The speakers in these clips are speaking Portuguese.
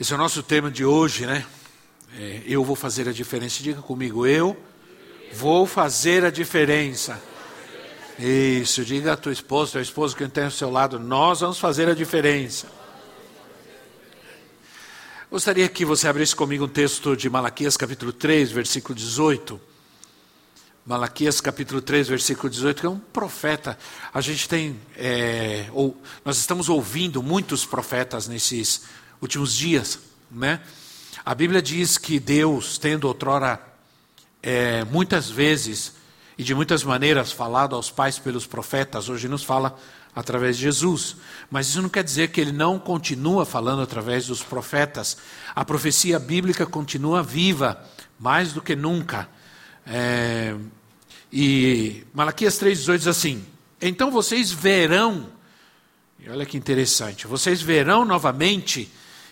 Esse é o nosso tema de hoje, né? É, eu vou fazer a diferença. Diga comigo, eu vou fazer a diferença. Isso, diga a tua esposa, tua esposa que tem ao seu lado, nós vamos fazer a diferença. Gostaria que você abrisse comigo um texto de Malaquias capítulo 3, versículo 18. Malaquias capítulo 3, versículo 18, que é um profeta. A gente tem, é, ou, nós estamos ouvindo muitos profetas nesses últimos dias, né? A Bíblia diz que Deus, tendo outrora é, muitas vezes e de muitas maneiras falado aos pais pelos profetas, hoje nos fala através de Jesus. Mas isso não quer dizer que ele não continua falando através dos profetas. A profecia bíblica continua viva, mais do que nunca. É, e Malaquias 3,18 diz assim: Então vocês verão, e olha que interessante, vocês verão novamente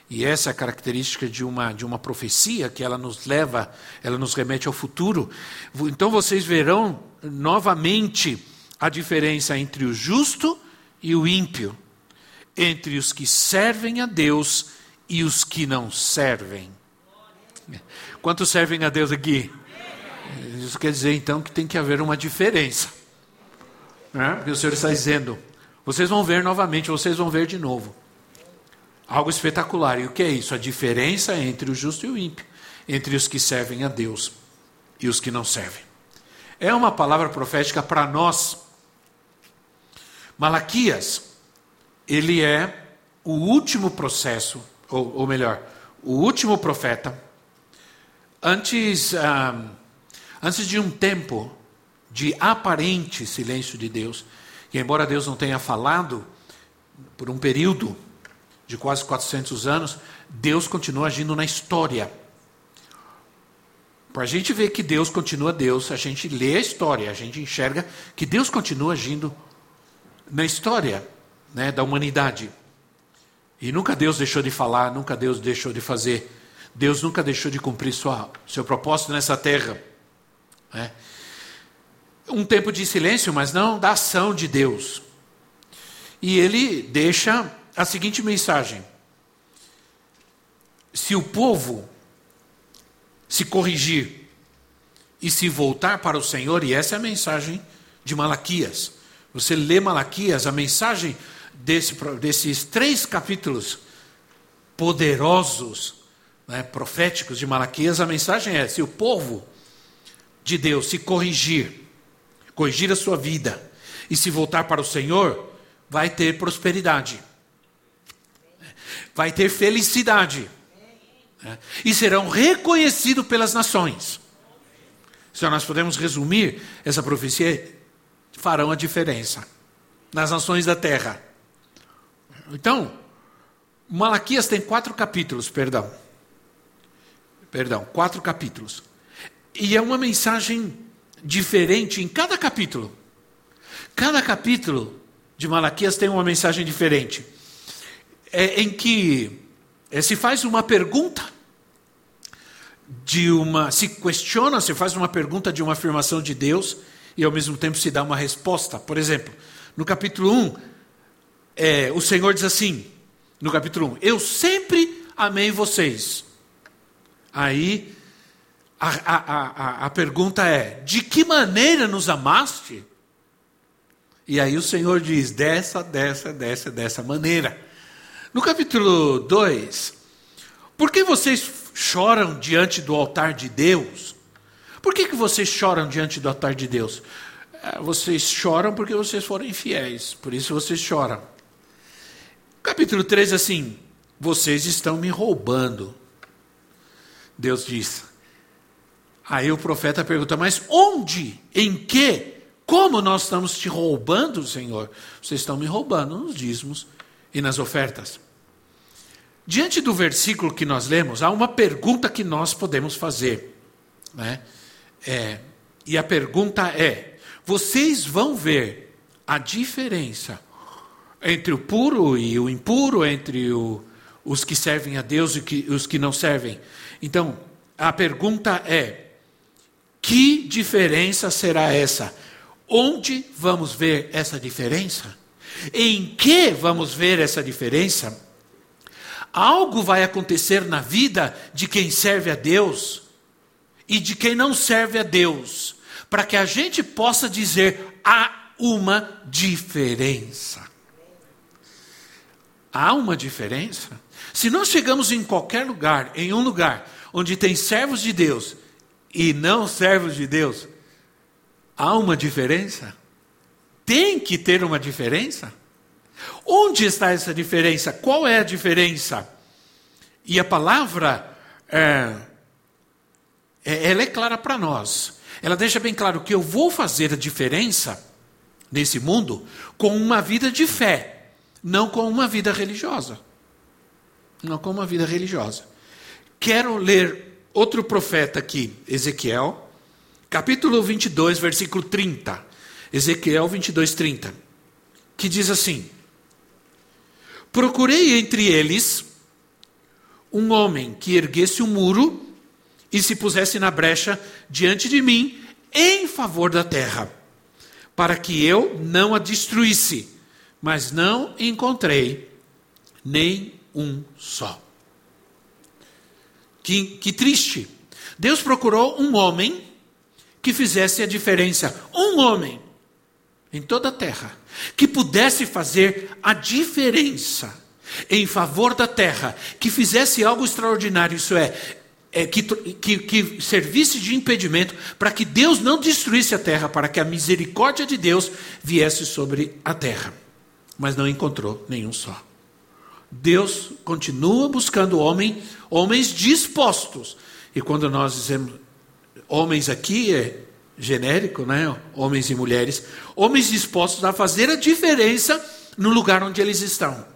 e essa é a característica de uma, de uma profecia, que ela nos leva, ela nos remete ao futuro. Então vocês verão novamente a diferença entre o justo e o ímpio, entre os que servem a Deus e os que não servem. Quantos servem a Deus aqui? Isso quer dizer então que tem que haver uma diferença. Né? O Senhor está dizendo: vocês vão ver novamente, vocês vão ver de novo. Algo espetacular. E o que é isso? A diferença entre o justo e o ímpio, entre os que servem a Deus e os que não servem. É uma palavra profética para nós. Malaquias, ele é o último processo, ou, ou melhor, o último profeta, antes, ah, antes de um tempo de aparente silêncio de Deus, que embora Deus não tenha falado por um período, de quase 400 anos, Deus continua agindo na história. Para a gente ver que Deus continua Deus, a gente lê a história, a gente enxerga que Deus continua agindo na história né, da humanidade. E nunca Deus deixou de falar, nunca Deus deixou de fazer. Deus nunca deixou de cumprir sua, seu propósito nessa terra. Né? Um tempo de silêncio, mas não da ação de Deus. E ele deixa a seguinte mensagem: se o povo se corrigir e se voltar para o Senhor, e essa é a mensagem de Malaquias. Você lê Malaquias, a mensagem desse, desses três capítulos poderosos, né, proféticos de Malaquias, a mensagem é: se o povo de Deus se corrigir, corrigir a sua vida e se voltar para o Senhor, vai ter prosperidade vai ter felicidade. Né? E serão reconhecidos pelas nações. Se nós podemos resumir, essa profecia farão a diferença nas nações da terra. Então, Malaquias tem quatro capítulos, perdão. Perdão, quatro capítulos. E é uma mensagem diferente em cada capítulo. Cada capítulo de Malaquias tem uma mensagem diferente é, em que é, se faz uma pergunta de uma se questiona, se faz uma pergunta de uma afirmação de Deus e ao mesmo tempo se dá uma resposta. Por exemplo, no capítulo 1, é, o Senhor diz assim, no capítulo 1, eu sempre amei vocês. Aí a, a, a, a pergunta é: de que maneira nos amaste? E aí o Senhor diz: dessa, dessa, dessa, dessa maneira. No capítulo 2, por que vocês choram diante do altar de Deus? Por que, que vocês choram diante do altar de Deus? É, vocês choram porque vocês foram infiéis, por isso vocês choram. Capítulo 3, assim, vocês estão me roubando. Deus diz. Aí o profeta pergunta, mas onde? Em que? Como nós estamos te roubando, Senhor? Vocês estão me roubando nos dízimos e nas ofertas. Diante do versículo que nós lemos, há uma pergunta que nós podemos fazer. Né? É, e a pergunta é: vocês vão ver a diferença entre o puro e o impuro, entre o, os que servem a Deus e que, os que não servem? Então, a pergunta é: que diferença será essa? Onde vamos ver essa diferença? Em que vamos ver essa diferença? Algo vai acontecer na vida de quem serve a Deus e de quem não serve a Deus, para que a gente possa dizer há uma diferença. Há uma diferença? Se nós chegamos em qualquer lugar, em um lugar onde tem servos de Deus e não servos de Deus, há uma diferença? Tem que ter uma diferença? Onde está essa diferença? Qual é a diferença? E a palavra, é, é ela é clara para nós. Ela deixa bem claro que eu vou fazer a diferença nesse mundo com uma vida de fé, não com uma vida religiosa. Não com uma vida religiosa. Quero ler outro profeta aqui, Ezequiel, capítulo 22, versículo 30. Ezequiel 22, 30. Que diz assim: Procurei entre eles um homem que erguesse um muro e se pusesse na brecha diante de mim em favor da terra, para que eu não a destruísse, mas não encontrei nem um só. Que, que triste. Deus procurou um homem que fizesse a diferença. Um homem em toda a terra que pudesse fazer a diferença em favor da terra, que fizesse algo extraordinário, isso é, é que, que, que servisse de impedimento para que Deus não destruísse a terra, para que a misericórdia de Deus viesse sobre a terra. Mas não encontrou nenhum só. Deus continua buscando homem, homens dispostos. E quando nós dizemos homens aqui, é genérico, né? Homens e mulheres, homens dispostos a fazer a diferença no lugar onde eles estão.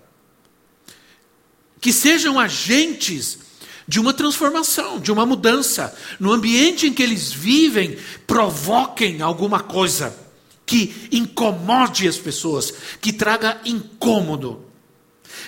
Que sejam agentes de uma transformação, de uma mudança, no ambiente em que eles vivem, provoquem alguma coisa que incomode as pessoas, que traga incômodo.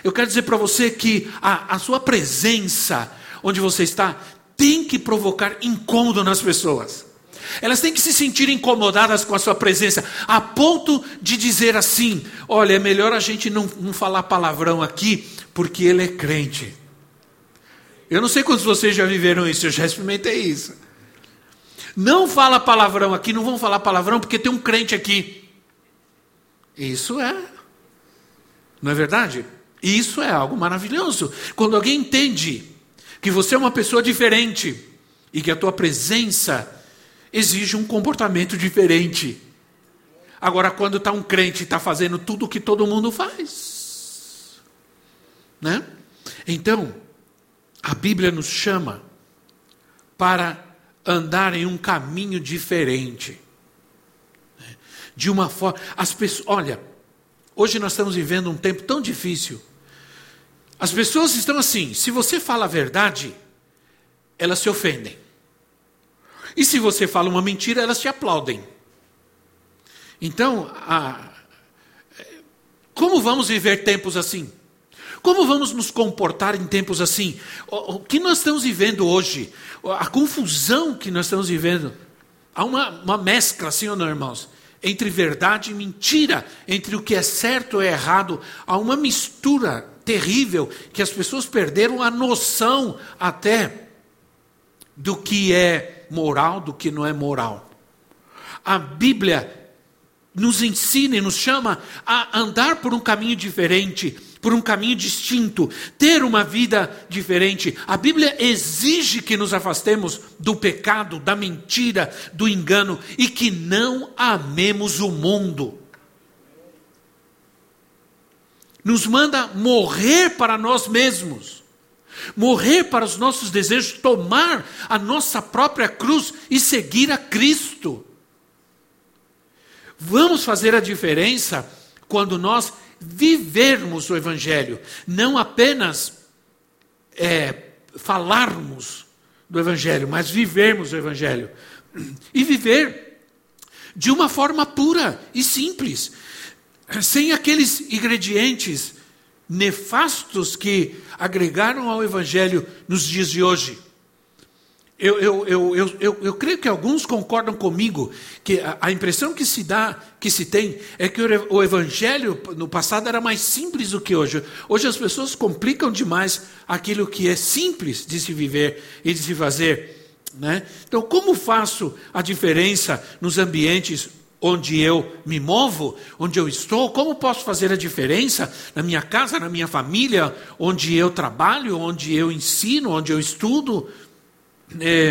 Eu quero dizer para você que a, a sua presença, onde você está, tem que provocar incômodo nas pessoas. Elas têm que se sentir incomodadas com a sua presença, a ponto de dizer assim: olha, é melhor a gente não, não falar palavrão aqui, porque ele é crente. Eu não sei quantos de vocês já viveram isso, eu já experimentei isso. Não fala palavrão aqui, não vão falar palavrão porque tem um crente aqui. Isso é. Não é verdade? Isso é algo maravilhoso. Quando alguém entende que você é uma pessoa diferente e que a tua presença exige um comportamento diferente. Agora, quando está um crente está fazendo tudo o que todo mundo faz, né? Então, a Bíblia nos chama para andar em um caminho diferente. Né? De uma forma. As pessoas. Olha, hoje nós estamos vivendo um tempo tão difícil. As pessoas estão assim: se você fala a verdade, elas se ofendem. E se você fala uma mentira, elas te aplaudem. Então, a, como vamos viver tempos assim? Como vamos nos comportar em tempos assim? O, que nós estamos vivendo hoje? A confusão que nós estamos vivendo. Há uma, uma mescla, sim ou não, irmãos? Entre verdade e mentira, entre o que é certo e errado. Há uma mistura terrível que as pessoas perderam a noção até do que é moral do que não é moral. A Bíblia nos ensina e nos chama a andar por um caminho diferente, por um caminho distinto, ter uma vida diferente. A Bíblia exige que nos afastemos do pecado, da mentira, do engano e que não amemos o mundo. Nos manda morrer para nós mesmos morrer para os nossos desejos, tomar a nossa própria cruz e seguir a Cristo. Vamos fazer a diferença quando nós vivermos o Evangelho, não apenas é, falarmos do Evangelho, mas vivermos o Evangelho. E viver de uma forma pura e simples, sem aqueles ingredientes nefastos que agregaram ao Evangelho nos dias de hoje. Eu, eu, eu, eu, eu, eu, creio que alguns concordam comigo que a, a, impressão que se dá, que se tem, é que o, o evangelho no passado era mais simples do que hoje. Hoje as pessoas complicam demais aquilo que é simples de se viver e de se fazer. Né? Então, como faço a diferença nos ambientes onde eu me movo, onde eu estou? Como posso fazer a diferença na minha casa, na minha família, onde eu trabalho, onde eu ensino, onde eu estudo? É,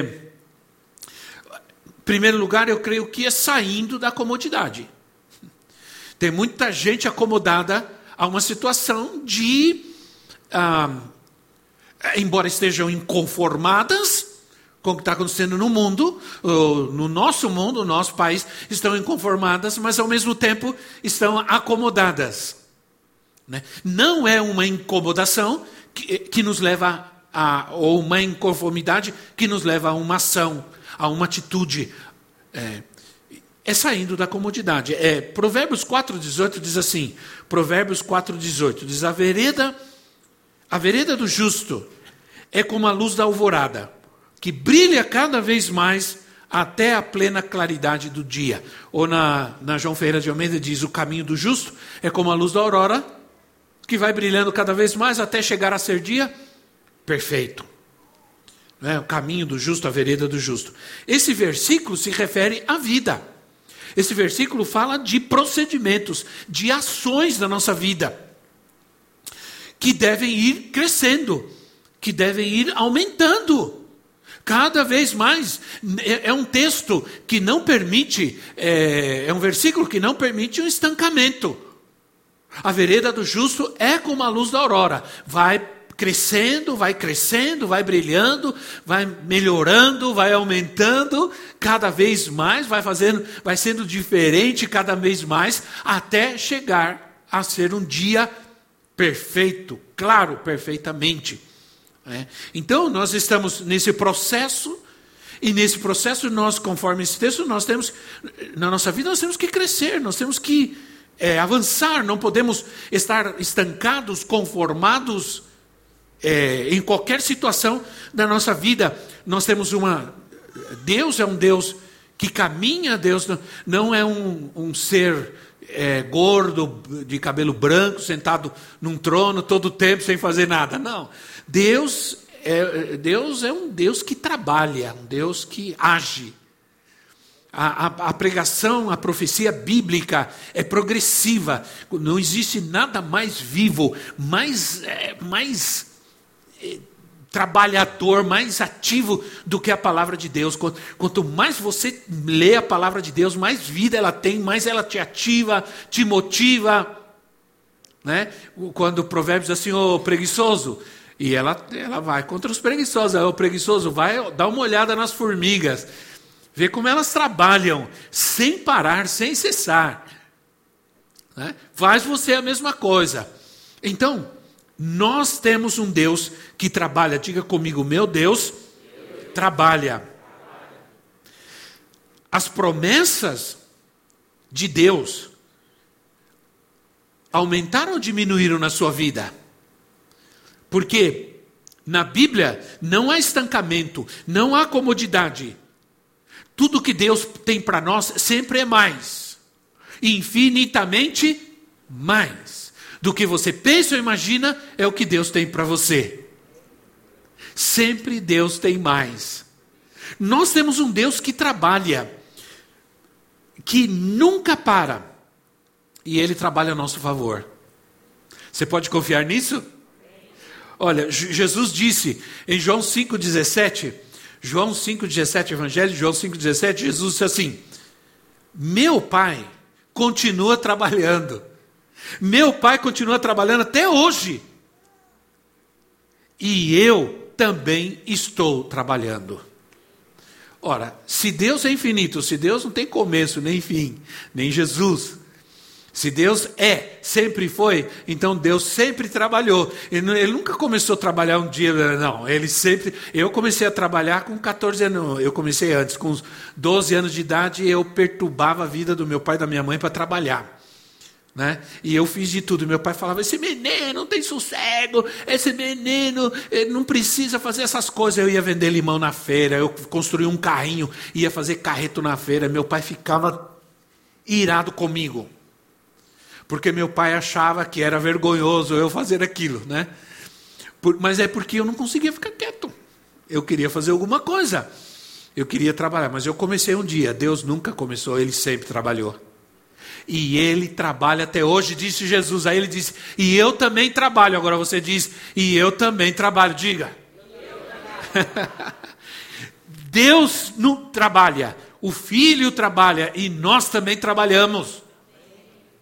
em primeiro lugar, eu creio que é saindo da comodidade. Tem muita gente acomodada a uma situação de, ah, embora estejam inconformadas com o que está acontecendo no mundo, no nosso mundo, no nosso país, estão inconformadas, mas ao mesmo tempo estão acomodadas. Né? Não é uma incomodação que, que nos leva a, ou uma inconformidade que nos leva a uma ação, a uma atitude. É, é saindo da comodidade. É, Provérbios 4,18 diz assim: Provérbios 4,18 diz: a vereda, a vereda do justo é como a luz da alvorada, que brilha cada vez mais até a plena claridade do dia. Ou na, na João Ferreira de Almeida diz: o caminho do justo é como a luz da aurora, que vai brilhando cada vez mais até chegar a ser dia perfeito. É? O caminho do justo, a vereda do justo. Esse versículo se refere à vida. Esse versículo fala de procedimentos, de ações da nossa vida, que devem ir crescendo, que devem ir aumentando. Cada vez mais. É, é um texto que não permite, é, é um versículo que não permite um estancamento. A vereda do justo é como a luz da aurora, vai crescendo, vai crescendo, vai brilhando, vai melhorando, vai aumentando cada vez mais, vai fazendo, vai sendo diferente cada vez mais, até chegar a ser um dia perfeito, claro, perfeitamente. É. Então nós estamos nesse processo e nesse processo nós, conforme esse texto, nós temos na nossa vida nós temos que crescer, nós temos que é, avançar, não podemos estar estancados, conformados é, em qualquer situação da nossa vida, nós temos uma. Deus é um Deus que caminha, Deus não é um, um ser é, gordo, de cabelo branco, sentado num trono todo o tempo sem fazer nada. Não. Deus é, Deus é um Deus que trabalha, um Deus que age. A, a, a, pregação, a profecia bíblica é progressiva. Não existe nada mais vivo, mais, é, mais trabalhador, mais ativo do que a palavra de Deus. Quanto mais você lê a palavra de Deus, mais vida ela tem, mais ela te ativa, te motiva. Né? Quando o provérbio diz assim, ô preguiçoso, e ela, ela vai contra os preguiçosos, o preguiçoso vai dar uma olhada nas formigas, vê como elas trabalham, sem parar, sem cessar. Né? Faz você a mesma coisa. Então, nós temos um Deus que trabalha. Diga comigo, meu Deus trabalha. As promessas de Deus aumentaram ou diminuíram na sua vida? Porque na Bíblia não há estancamento, não há comodidade. Tudo que Deus tem para nós sempre é mais, infinitamente mais do que você pensa ou imagina é o que Deus tem para você. Sempre Deus tem mais. Nós temos um Deus que trabalha, que nunca para, e Ele trabalha a nosso favor. Você pode confiar nisso? Olha, Jesus disse em João 5,17, João 5,17, Evangelho João 5,17, Jesus disse assim: Meu Pai continua trabalhando meu pai continua trabalhando até hoje. E eu também estou trabalhando. Ora, se Deus é infinito, se Deus não tem começo nem fim, nem Jesus, Se Deus é, sempre foi, então Deus sempre trabalhou. Ele, nunca começou a trabalhar um dia, não. Ele sempre. Eu comecei a trabalhar com 14 anos. Eu comecei antes, com 12 anos de idade, eu perturbava a vida do meu pai e da minha mãe para trabalhar. Né? E eu fiz de tudo. Meu pai falava: esse menino não tem sossego, esse menino não precisa fazer essas coisas. Eu ia vender limão na feira, eu construí um carrinho, ia fazer carreto na feira. Meu pai ficava irado comigo porque meu pai achava que era vergonhoso eu fazer aquilo, né? Por, mas é porque eu não conseguia ficar quieto. Eu queria fazer alguma coisa. Eu queria trabalhar, mas eu comecei um dia. Deus nunca começou, ele sempre trabalhou. E ele trabalha até hoje, disse Jesus. Aí ele disse: E eu também trabalho. Agora você diz: E eu também trabalho. Diga. Deus não trabalha, o Filho trabalha e nós também trabalhamos.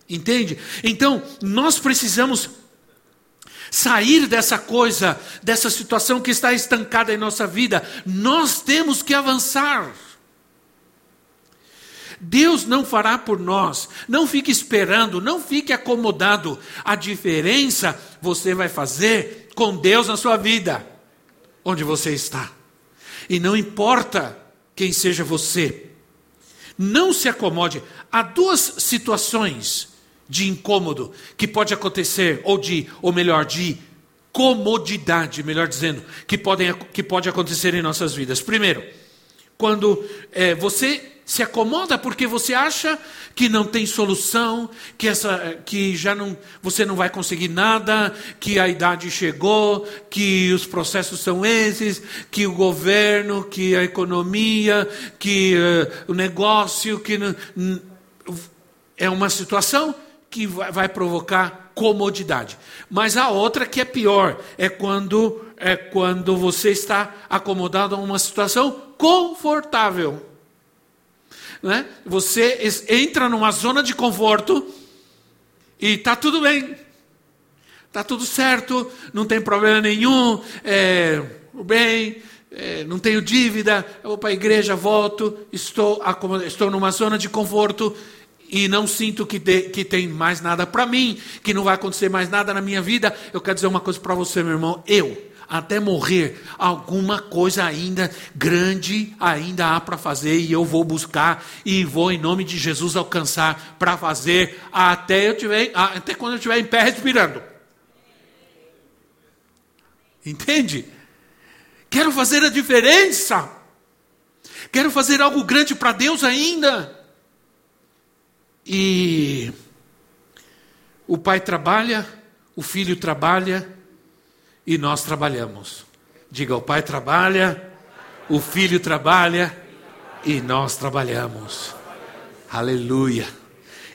Entende? Então, nós precisamos sair dessa coisa, dessa situação que está estancada em nossa vida. Nós temos que avançar. Deus não fará por nós. Não fique esperando, não fique acomodado. A diferença você vai fazer com Deus na sua vida, onde você está. E não importa quem seja você. Não se acomode. Há duas situações de incômodo que pode acontecer, ou de, ou melhor, de comodidade, melhor dizendo, que, podem, que pode acontecer em nossas vidas. Primeiro, quando é, você se acomoda porque você acha que não tem solução, que, essa, que já não, você não vai conseguir nada, que a idade chegou, que os processos são esses, que o governo, que a economia, que uh, o negócio, que é uma situação que vai provocar comodidade. Mas a outra que é pior é quando é quando você está acomodado a uma situação confortável. Né? Você entra numa zona de conforto e está tudo bem, está tudo certo, não tem problema nenhum, é, bem, é, não tenho dívida, eu vou para a igreja, volto, estou, estou numa zona de conforto e não sinto que, de, que tem mais nada para mim, que não vai acontecer mais nada na minha vida, eu quero dizer uma coisa para você, meu irmão. Eu, até morrer, alguma coisa ainda grande ainda há para fazer e eu vou buscar e vou em nome de Jesus alcançar para fazer até eu tiver, até quando eu estiver em pé respirando. Entende? Quero fazer a diferença. Quero fazer algo grande para Deus ainda. E o pai trabalha, o filho trabalha e nós trabalhamos. Diga, o pai trabalha, o filho trabalha e nós trabalhamos. Aleluia.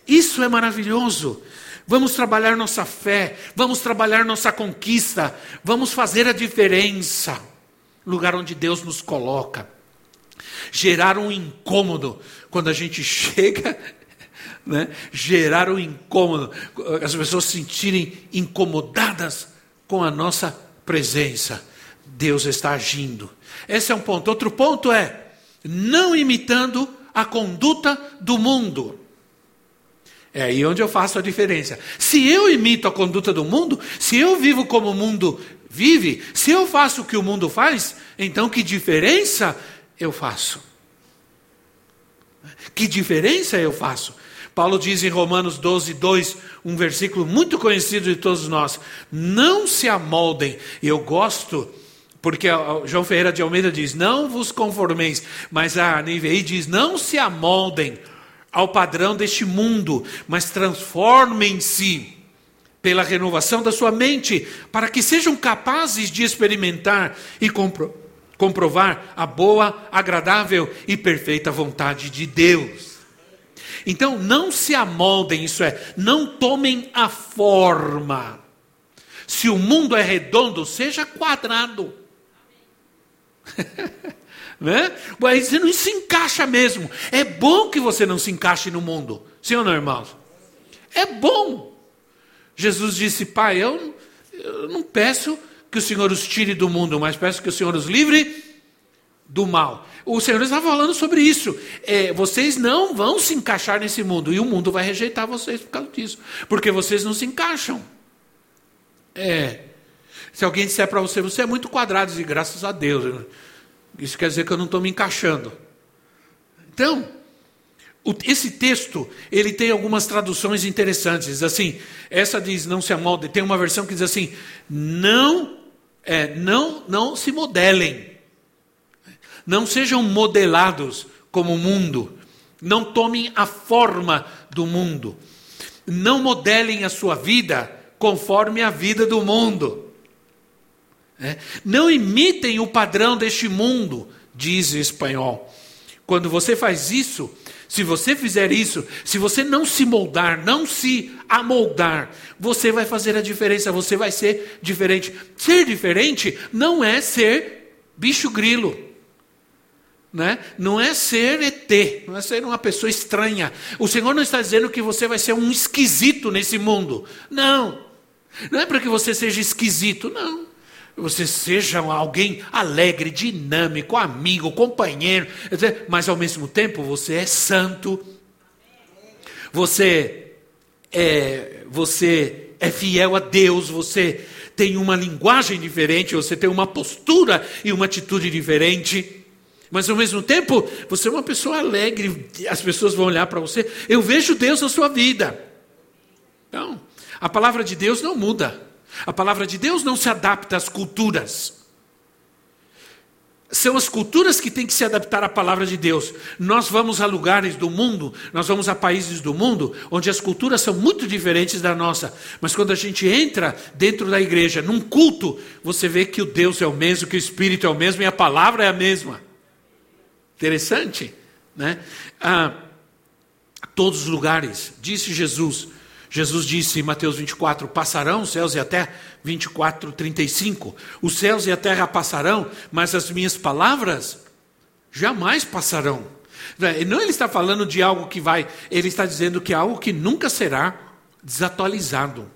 Isso é maravilhoso. Vamos trabalhar nossa fé, vamos trabalhar nossa conquista, vamos fazer a diferença. Lugar onde Deus nos coloca. Gerar um incômodo quando a gente chega né, gerar um incômodo, as pessoas se sentirem incomodadas com a nossa presença. Deus está agindo. Esse é um ponto. Outro ponto é não imitando a conduta do mundo. É aí onde eu faço a diferença. Se eu imito a conduta do mundo, se eu vivo como o mundo vive, se eu faço o que o mundo faz, então que diferença eu faço? Que diferença eu faço? Paulo diz em Romanos 12, 2, um versículo muito conhecido de todos nós: Não se amoldem. Eu gosto, porque João Ferreira de Almeida diz: Não vos conformeis. Mas a NVI diz: Não se amoldem ao padrão deste mundo, mas transformem-se pela renovação da sua mente, para que sejam capazes de experimentar e compro comprovar a boa, agradável e perfeita vontade de Deus. Então, não se amoldem, isso é, não tomem a forma. Se o mundo é redondo, seja quadrado. né? Mas você não se encaixa mesmo. É bom que você não se encaixe no mundo. Sim ou não? É bom. Jesus disse, Pai, eu, eu não peço que o Senhor os tire do mundo, mas peço que o Senhor os livre do mal. O Senhor está falando sobre isso. É, vocês não vão se encaixar nesse mundo e o mundo vai rejeitar vocês por causa disso, porque vocês não se encaixam. É. Se alguém disser para você, você é muito quadrado, e graças a Deus, isso quer dizer que eu não estou me encaixando. Então, esse texto, ele tem algumas traduções interessantes. Assim, essa diz não se amolde. Tem uma versão que diz assim: não, é, não, não se modelem, não sejam modelados como o mundo, não tomem a forma do mundo, não modelem a sua vida conforme a vida do mundo. É, não imitem o padrão deste mundo, diz o espanhol. Quando você faz isso, se você fizer isso, se você não se moldar, não se amoldar, você vai fazer a diferença, você vai ser diferente. Ser diferente não é ser bicho grilo. Né? Não é ser ET, não é ser uma pessoa estranha. O Senhor não está dizendo que você vai ser um esquisito nesse mundo. Não. Não é para que você seja esquisito, não você seja alguém alegre, dinâmico, amigo, companheiro, mas ao mesmo tempo você é santo, você é, você é fiel a Deus, você tem uma linguagem diferente, você tem uma postura e uma atitude diferente. Mas ao mesmo tempo, você é uma pessoa alegre, as pessoas vão olhar para você. Eu vejo Deus na sua vida. Então, a palavra de Deus não muda. A palavra de Deus não se adapta às culturas. São as culturas que têm que se adaptar à palavra de Deus. Nós vamos a lugares do mundo, nós vamos a países do mundo, onde as culturas são muito diferentes da nossa. Mas quando a gente entra dentro da igreja, num culto, você vê que o Deus é o mesmo, que o Espírito é o mesmo e a palavra é a mesma. Interessante, né? Ah, todos os lugares, disse Jesus, Jesus disse em Mateus 24: Passarão os céus e a terra. 24, 35. Os céus e a terra passarão, mas as minhas palavras jamais passarão. Não ele está falando de algo que vai, ele está dizendo que é algo que nunca será desatualizado.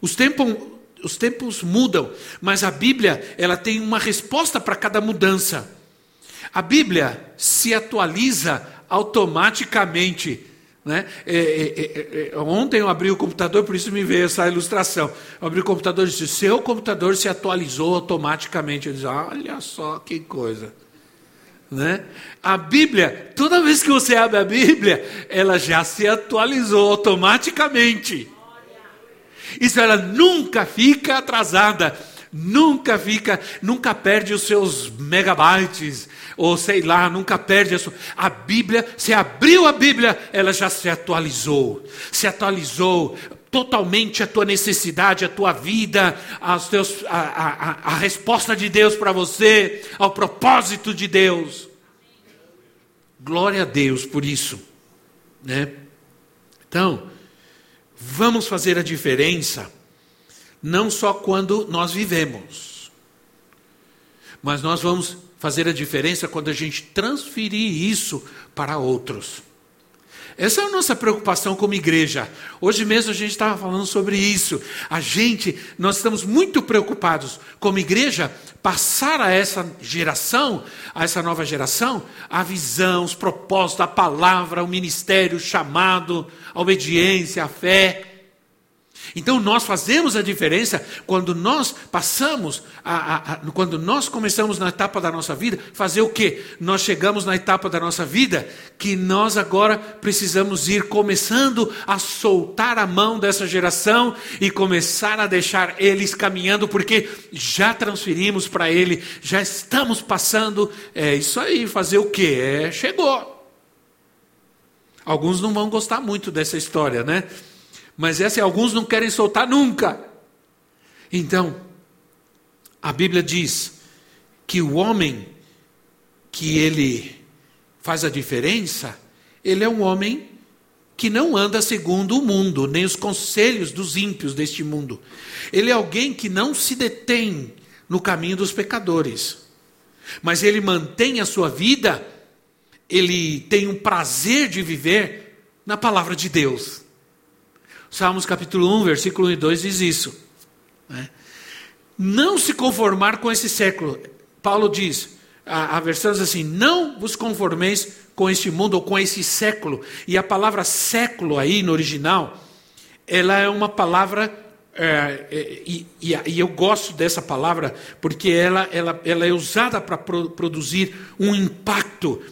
Os tempos, os tempos mudam, mas a Bíblia ela tem uma resposta para cada mudança. A Bíblia se atualiza automaticamente né? É, é, é, é, ontem eu abri o computador, por isso me veio essa ilustração. Eu abri o computador e disse: seu computador se atualizou automaticamente. Eu disse: olha só que coisa. Né? A Bíblia, toda vez que você abre a Bíblia, ela já se atualizou automaticamente. Isso ela nunca fica atrasada, nunca fica, nunca perde os seus megabytes, ou sei lá, nunca perde a sua. A Bíblia, se abriu a Bíblia, ela já se atualizou. Se atualizou totalmente a tua necessidade, a tua vida, aos teus, a, a, a resposta de Deus para você, ao propósito de Deus. Glória a Deus por isso. Né? Então, vamos fazer a diferença, não só quando nós vivemos, mas nós vamos fazer a diferença quando a gente transferir isso para outros. Essa é a nossa preocupação como igreja. Hoje mesmo a gente estava falando sobre isso. A gente, nós estamos muito preocupados como igreja passar a essa geração, a essa nova geração, a visão, os propósitos, a palavra, o ministério, o chamado, a obediência, a fé. Então nós fazemos a diferença quando nós passamos, a, a, a, quando nós começamos na etapa da nossa vida, fazer o quê? Nós chegamos na etapa da nossa vida que nós agora precisamos ir começando a soltar a mão dessa geração e começar a deixar eles caminhando, porque já transferimos para ele, já estamos passando. É isso aí, fazer o quê? É, chegou. Alguns não vão gostar muito dessa história, né? Mas essa alguns não querem soltar nunca. Então, a Bíblia diz que o homem que ele faz a diferença, ele é um homem que não anda segundo o mundo, nem os conselhos dos ímpios deste mundo. Ele é alguém que não se detém no caminho dos pecadores, mas ele mantém a sua vida, ele tem um prazer de viver na palavra de Deus. Salmos capítulo 1, versículo 1 e 2 diz isso. Né? Não se conformar com esse século. Paulo diz: a, a versão diz assim: não vos conformeis com este mundo ou com esse século. E a palavra século aí no original, ela é uma palavra é, é, e, e, eu gosto dessa palavra porque ela, ela, ela é usada para pro, produzir um impacto.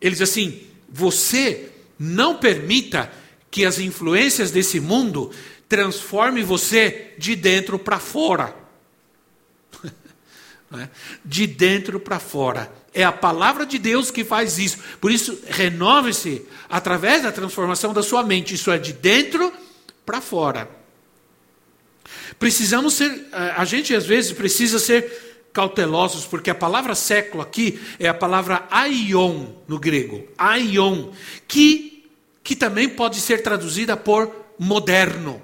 Ele diz assim: você não permita que as influências desse mundo transforme você de dentro para fora. Né? de dentro para fora. É a palavra de Deus que faz isso. Por isso, renove-se através da transformação da sua mente. Isso é de dentro para fora. Precisamos ser, a gente às vezes precisa ser cautelosos, porque a palavra século aqui é a palavra aion no grego, aion, que, que também pode ser traduzida por moderno.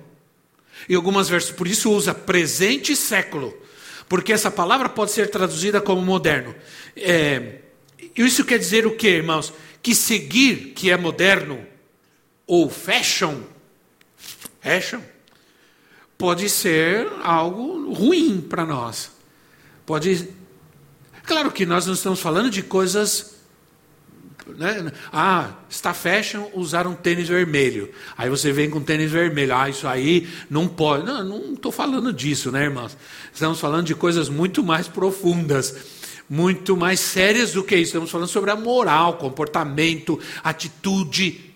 Em algumas versões, por isso usa presente século, porque essa palavra pode ser traduzida como moderno. É, isso quer dizer o que, irmãos? Que seguir, que é moderno, ou fashion, fashion, pode ser algo ruim para nós. Pode. Claro que nós não estamos falando de coisas. Né? Ah, está fashion usar um tênis vermelho. Aí você vem com tênis vermelho. Ah, isso aí não pode. Não, não estou falando disso, né, irmãos? Estamos falando de coisas muito mais profundas, muito mais sérias do que isso. Estamos falando sobre a moral, comportamento, atitude.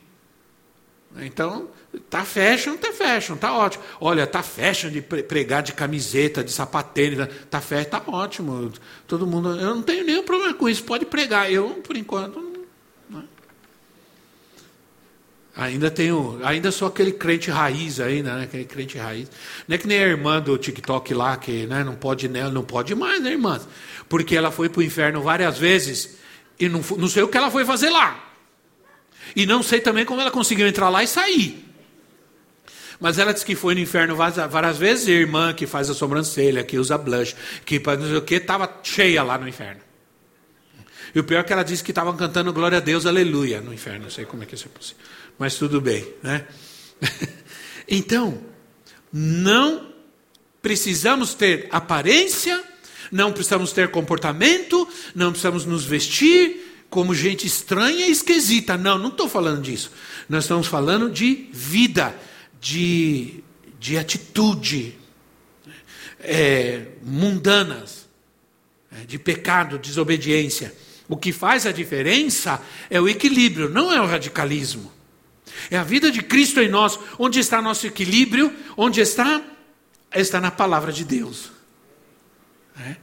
Então, Tá fashion, tá fashion, tá ótimo. Olha, tá fashion de pregar de camiseta, de sapatênis, tá fashion, tá ótimo. Todo mundo, eu não tenho nenhum problema com isso, pode pregar. Eu, por enquanto, não. É. Ainda tenho, ainda sou aquele crente raiz ainda, né? Aquele crente raiz. Não é que nem a irmã do TikTok lá, que né, não pode né, não pode mais, né, irmã? Porque ela foi para o inferno várias vezes e não, não sei o que ela foi fazer lá. E não sei também como ela conseguiu entrar lá e sair. Mas ela disse que foi no inferno várias vezes, e a irmã que faz a sobrancelha, que usa blush, que não sei o que, estava cheia lá no inferno. E o pior é que ela disse que estavam cantando glória a Deus, aleluia, no inferno. Não sei como é que isso é possível. Mas tudo bem, né? então, não precisamos ter aparência, não precisamos ter comportamento, não precisamos nos vestir como gente estranha e esquisita. Não, não estou falando disso. Nós estamos falando de vida de, de atitude é, mundanas, é, de pecado, desobediência. O que faz a diferença é o equilíbrio, não é o radicalismo. É a vida de Cristo em nós. Onde está nosso equilíbrio? Onde está? Está na palavra de Deus. É?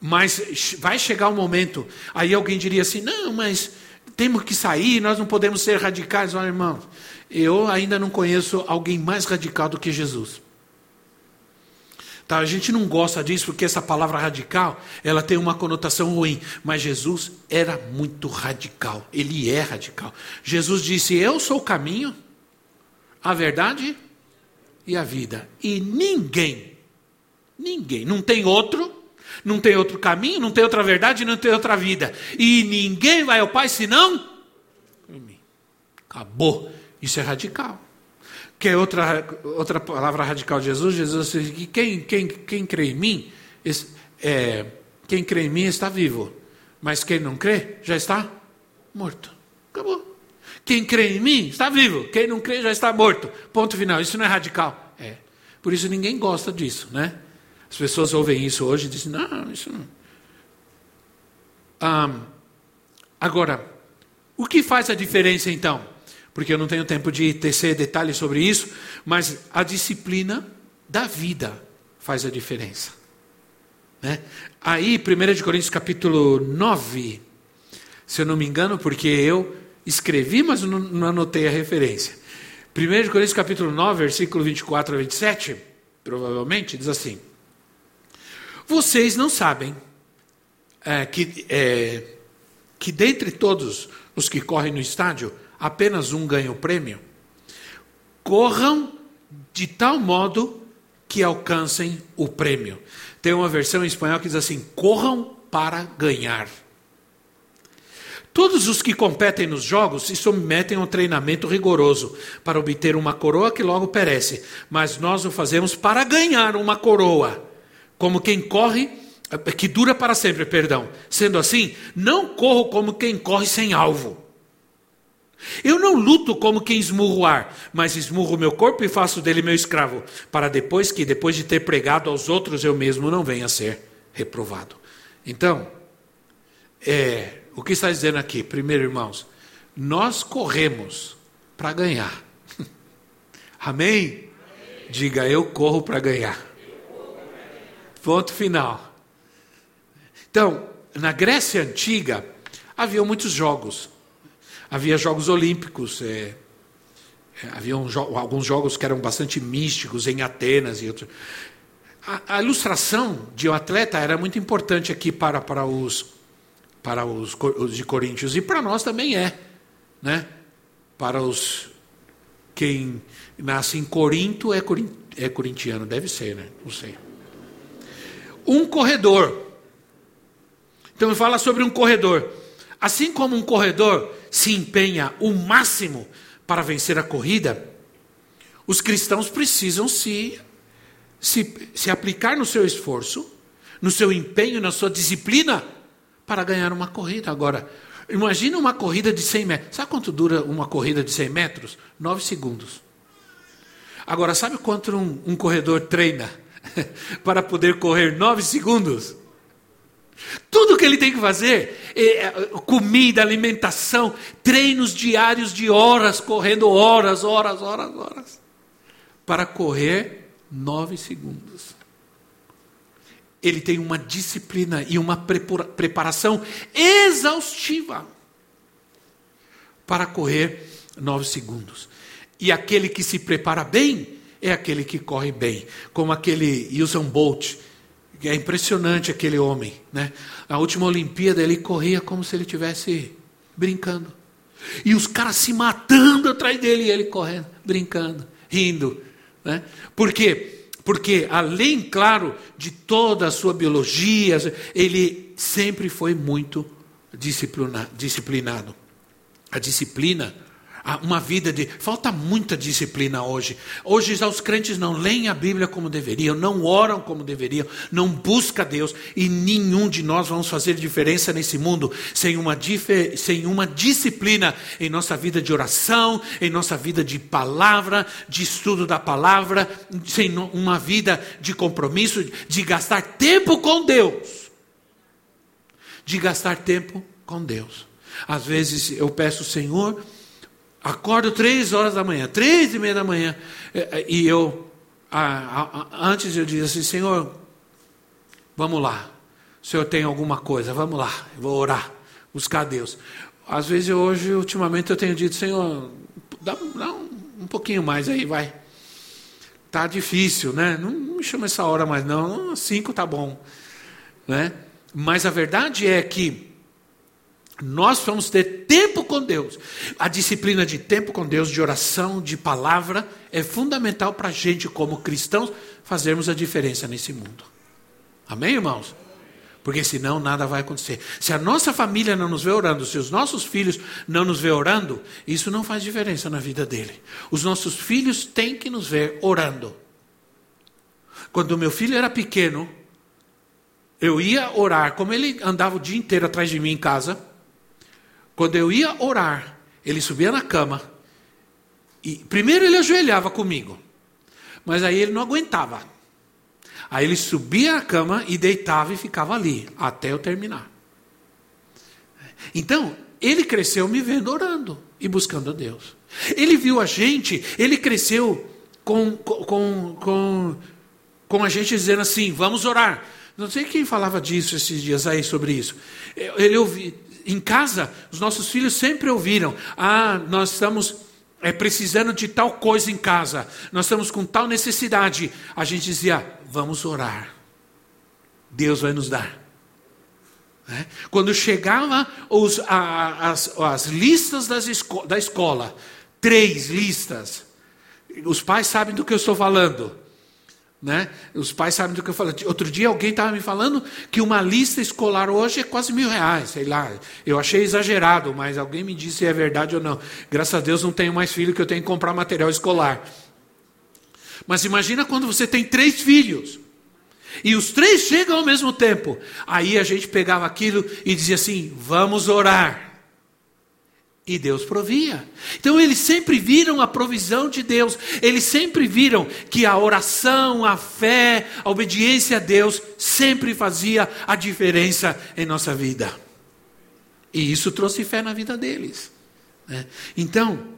Mas vai chegar um momento, aí alguém diria assim: não, mas temos que sair, nós não podemos ser radicais. Olha, irmãos, eu ainda não conheço alguém mais radical do que Jesus. Tá, a gente não gosta disso porque essa palavra radical, ela tem uma conotação ruim, mas Jesus era muito radical. Ele é radical. Jesus disse: "Eu sou o caminho, a verdade e a vida". E ninguém, ninguém, não tem outro, não tem outro caminho, não tem outra verdade, não tem outra vida. E ninguém vai ao Pai senão por mim. Acabou. Isso é radical. Que é outra, outra palavra radical de Jesus? Jesus disse que quem, quem, quem crê em mim, é, quem crê em mim está vivo. Mas quem não crê, já está morto. Acabou. Quem crê em mim está vivo. Quem não crê já está morto. Ponto final. Isso não é radical. É. Por isso ninguém gosta disso, né? As pessoas ouvem isso hoje e dizem, não, isso não. Um, agora, o que faz a diferença então? Porque eu não tenho tempo de tecer detalhes sobre isso, mas a disciplina da vida faz a diferença. Né? Aí, 1 Coríntios capítulo 9, se eu não me engano, porque eu escrevi, mas não, anotei a referência. 1 Coríntios capítulo 9, versículo 24 a 27, provavelmente, diz assim: Vocês não sabem é, que, é, que dentre todos os que correm no estádio, apenas um ganha o prêmio, corram de tal modo que alcancem o prêmio. Tem uma versão em espanhol que diz assim: corram para ganhar. Todos os que competem nos jogos se submetem a um treinamento rigoroso para obter uma coroa que logo perece, mas nós o fazemos para ganhar uma coroa. Como quem corre que dura para sempre, perdão. Sendo assim, não corro como quem corre sem alvo. Eu não luto como quem esmurra o ar, mas esmurro o meu corpo e faço dele meu escravo, para depois que, depois de ter pregado aos outros, eu mesmo não venha a ser reprovado. Então, é, o que está dizendo aqui? Primeiro, irmãos, nós corremos para ganhar. Amém? Diga, eu corro para ganhar. Ponto final. Então, na Grécia Antiga, havia muitos jogos. Havia jogos olímpicos, é, é um, alguns jogos que eram bastante místicos em Atenas e outros. A, a, ilustração de um atleta era muito importante aqui para, para, os, para os, os de Coríntios e para nós também é. Né? Para os. Quem nasce em Corinto é, corin, é corintiano, deve ser, né? Não sei. Um corredor. Então fala sobre um corredor. Assim como um corredor se empenha o máximo para vencer a corrida, os cristãos precisam se, se, se aplicar no seu esforço, no seu empenho, na sua disciplina para ganhar uma corrida. Agora, imagine uma corrida de 100 metros. Sabe quanto dura uma corrida de 100 metros? 9 segundos. Agora, sabe quanto um, um corredor treina para poder correr 9 segundos? Tudo que ele tem que fazer, é, é, comida, alimentação, treinos diários de horas, correndo horas, horas, horas, horas, para correr nove segundos. Ele tem uma disciplina e uma preparação exaustiva para correr nove segundos. E aquele que se prepara bem é aquele que corre bem, como aquele Usain Bolt é impressionante aquele homem, né? Na última Olimpíada ele corria como se ele tivesse brincando. E os caras se matando atrás dele e ele correndo, brincando, rindo, né? Por quê? Porque além, claro, de toda a sua biologia, ele sempre foi muito disciplinado. A disciplina uma vida de. Falta muita disciplina hoje. Hoje os crentes não leem a Bíblia como deveriam, não oram como deveriam, não buscam Deus, e nenhum de nós vamos fazer diferença nesse mundo sem uma, sem uma disciplina em nossa vida de oração, em nossa vida de palavra, de estudo da palavra, sem uma vida de compromisso, de gastar tempo com Deus. De gastar tempo com Deus. Às vezes eu peço, Senhor Acordo três horas da manhã, três e meia da manhã, é, é, e eu, antes eu dizia assim, Senhor, vamos lá, o Senhor tem alguma coisa, vamos lá, eu vou orar, buscar Deus. Às vezes hoje, ultimamente, eu tenho dito, Senhor, dá, dá um, um, pouquinho mais aí, vai. Tá difícil, né? Não, não me chama essa hora mais não, cinco tá bom, né? Mas a verdade é que nós vamos ter tempo com Deus. A disciplina de tempo com Deus, de oração, de palavra, é fundamental para a gente, como cristãos, fazermos a diferença nesse mundo. Amém, irmãos? Porque senão nada vai acontecer. Se a nossa família não nos vê orando, se os nossos filhos não nos vê orando, isso não faz diferença na vida dele. Os nossos filhos têm que nos ver orando. Quando meu filho era pequeno, eu ia orar, como ele andava o dia inteiro atrás de mim em casa, quando eu ia orar, ele subia na cama e primeiro ele ajoelhava comigo, mas aí ele não aguentava. Aí ele subia na cama e deitava e ficava ali até eu terminar. Então, ele cresceu me vendo orando e buscando a Deus. Ele viu a gente, ele cresceu com, com, com, com a gente dizendo assim: vamos orar. Não sei quem falava disso esses dias aí sobre isso. Ele ouvi, em casa, os nossos filhos sempre ouviram: ah, nós estamos é, precisando de tal coisa em casa, nós estamos com tal necessidade. A gente dizia: vamos orar, Deus vai nos dar. É? Quando chegava os, a, as, as, listas esco da escola, três listas, os pais sabem do que eu estou falando. Né? Os pais sabem do que eu falo. Outro dia alguém estava me falando que uma lista escolar hoje é quase mil reais, sei lá. Eu achei exagerado, mas alguém me disse se é verdade ou não. Graças a Deus não tenho mais filho que eu tenho que comprar material escolar. Mas imagina quando você tem três filhos. E os três chegam ao mesmo tempo. Aí a gente pegava aquilo e dizia assim: vamos orar. E Deus provia. Então eles sempre viram a provisão de Deus. Eles sempre viram que a oração, a fé, a obediência a Deus sempre fazia a diferença em nossa vida. E isso trouxe fé na vida deles. Né? Então,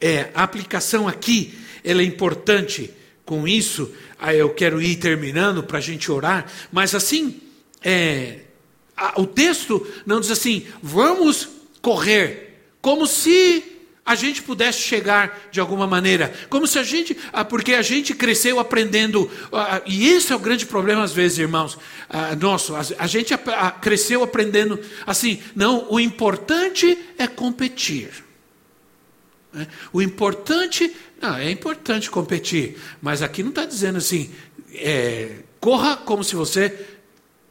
é, a aplicação aqui ela é importante. Com isso, eu quero ir terminando para a gente orar. Mas assim, é, a, o texto não diz assim: vamos correr como se a gente pudesse chegar de alguma maneira, como se a gente, ah, porque a gente cresceu aprendendo, ah, e esse é o grande problema às vezes, irmãos, ah, nosso, a gente cresceu aprendendo assim, não, o importante é competir. Né? O importante, não, é importante competir, mas aqui não está dizendo assim, é, corra como se você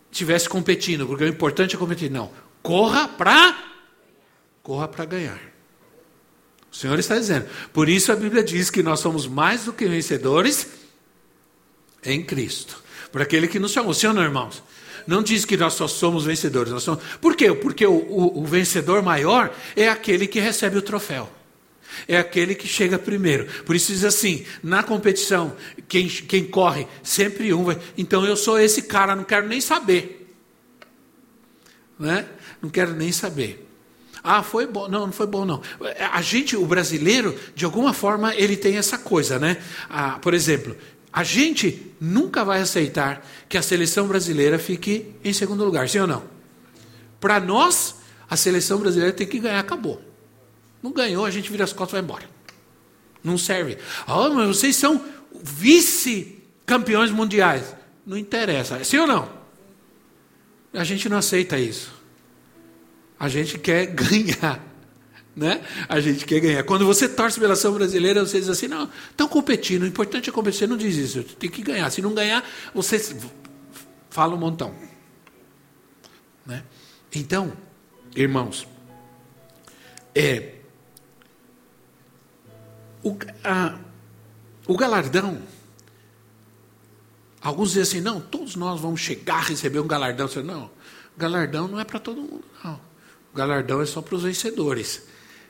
estivesse competindo, porque o importante é competir. Não, corra para corra para ganhar. O Senhor está dizendo. Por isso a Bíblia diz que nós somos mais do que vencedores em Cristo. Por aquele que nos chamou. Ou não, irmãos? Não diz que nós só somos vencedores. Nós somos... Por quê? Porque o, o, o vencedor maior é aquele que recebe o troféu. É aquele que chega primeiro. Por isso diz assim: na competição, quem, quem corre, sempre um vai. Então eu sou esse cara, não quero nem saber. Né? Não quero nem saber. Ah, foi bom. Não, não foi bom, não. A gente, o brasileiro, de alguma forma, ele tem essa coisa, né? Ah, por exemplo, a gente nunca vai aceitar que a seleção brasileira fique em segundo lugar, sim ou não? Para nós, a seleção brasileira tem que ganhar, acabou. Não ganhou, a gente vira as costas e vai embora. Não serve. Ah, mas vocês são vice-campeões mundiais. Não interessa, sim ou não? A gente não aceita isso. A gente quer ganhar. Né? A gente quer ganhar. Quando você torce pela ação brasileira, você diz assim: não, estão competindo, o importante é competir. Você não diz isso, tem que ganhar. Se não ganhar, você fala um montão. Né? Então, irmãos, é, o, a, o galardão, alguns dizem assim: não, todos nós vamos chegar a receber um galardão. Você, não, galardão não é para todo mundo, não. Galardão é só para os vencedores.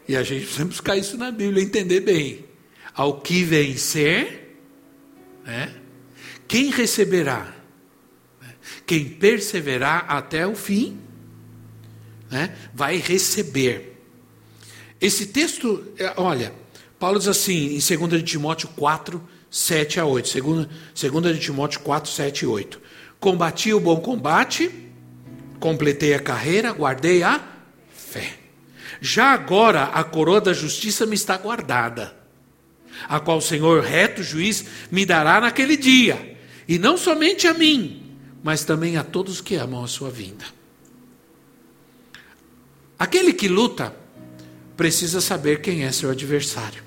E a gente precisa buscar isso na Bíblia, entender bem. Ao que vencer, né? quem receberá? Quem perseverar até o fim, né? vai receber. Esse texto, é, olha, Paulo diz assim, em 2 de Timóteo 4, 7 a 8. 2, 2 de Timóteo 4, 7 e 8. Combati o bom combate, completei a carreira, guardei a fé. Já agora a coroa da justiça me está guardada, a qual o Senhor reto juiz me dará naquele dia, e não somente a mim, mas também a todos que amam a sua vinda. Aquele que luta precisa saber quem é seu adversário,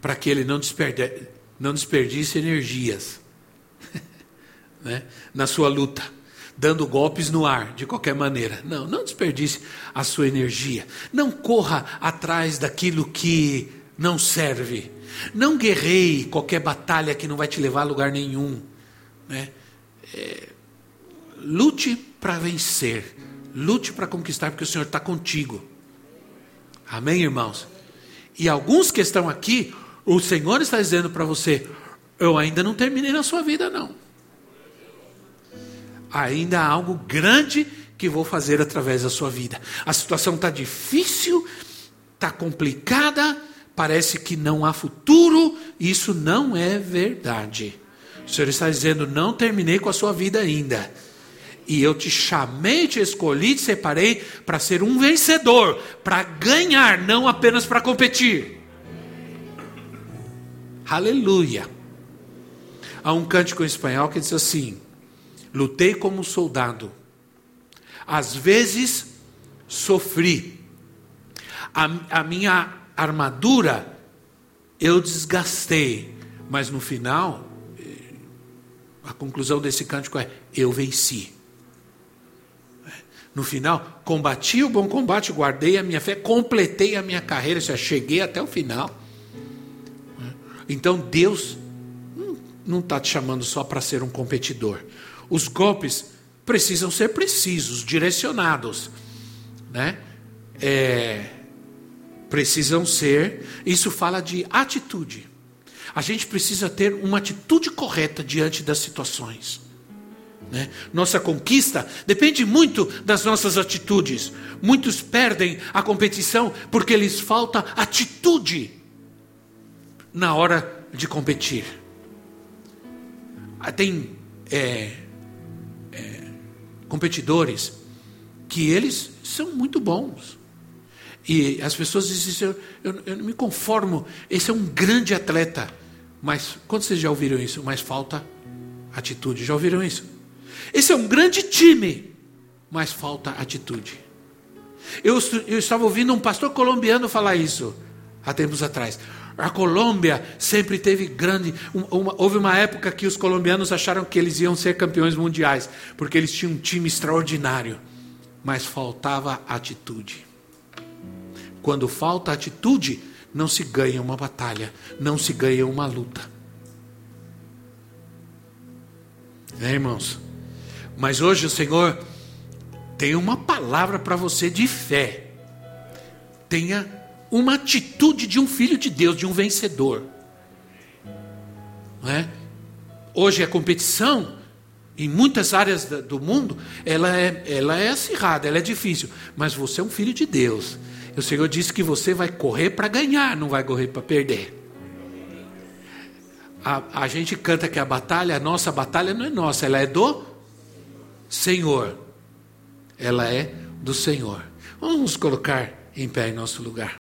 para que ele não, desperde, não desperdice energias né, na sua luta dando golpes no ar, de qualquer maneira. Não, não desperdice a sua energia. Não corra atrás daquilo que não serve. Não guerreie qualquer batalha que não vai te levar a lugar nenhum. Né? É, lute para vencer. Lute para conquistar, porque o Senhor está contigo. Amém, irmãos? E alguns que estão aqui, o Senhor está dizendo para você: Eu ainda não terminei na sua vida, não ainda há algo grande que vou fazer através da sua vida. A situação está difícil, está complicada, parece que não há futuro, isso não é verdade. O Senhor está dizendo: não terminei com a sua vida ainda. E eu te chamei, te escolhi, te separei para ser um vencedor, para ganhar, não apenas para competir. Aleluia. Há um cântico em espanhol que diz assim: Lutei como soldado. Às vezes sofri. A, a minha armadura eu desgastei, mas no final, eh, a conclusão desse cântico é: eu venci. No final, combati o bom combate, guardei a minha fé, completei a minha carreira, já cheguei até o final. Então Deus não está te chamando só para ser um competidor. Os golpes precisam ser precisos, direcionados, né? É, precisam ser. Isso fala de atitude. A gente precisa ter uma atitude correta diante das situações. Né? Nossa conquista depende muito das nossas atitudes. Muitos perdem a competição porque lhes falta atitude na hora de competir. Tem é, competidores que eles são muito bons. E as pessoas dizem, eu, eu, eu não me conformo, esse é um grande atleta. Mas, quando vocês já ouviram isso? Mas falta atitude. Já ouviram isso? Esse é um grande time, mas falta atitude. Eu, eu estava ouvindo um pastor colombiano falar isso há tempos atrás. A Colômbia sempre teve grande. Uma, houve uma época que os colombianos acharam que eles iam ser campeões mundiais, porque eles tinham um time extraordinário, mas faltava atitude. Quando falta atitude, não se ganha uma batalha, não se ganha uma luta. É, irmãos? Mas hoje o Senhor tem uma palavra para você de fé. Tenha uma atitude de um filho de Deus, de um vencedor. É? Hoje a competição, em muitas áreas do mundo, ela é, ela é acirrada, ela é difícil. Mas você é um filho de Deus. O Senhor disse que você vai correr para ganhar, não vai correr para perder. A, a gente canta que a batalha, a nossa batalha não é nossa, ela é do Senhor. Ela é do Senhor. Vamos colocar em pé em nosso lugar.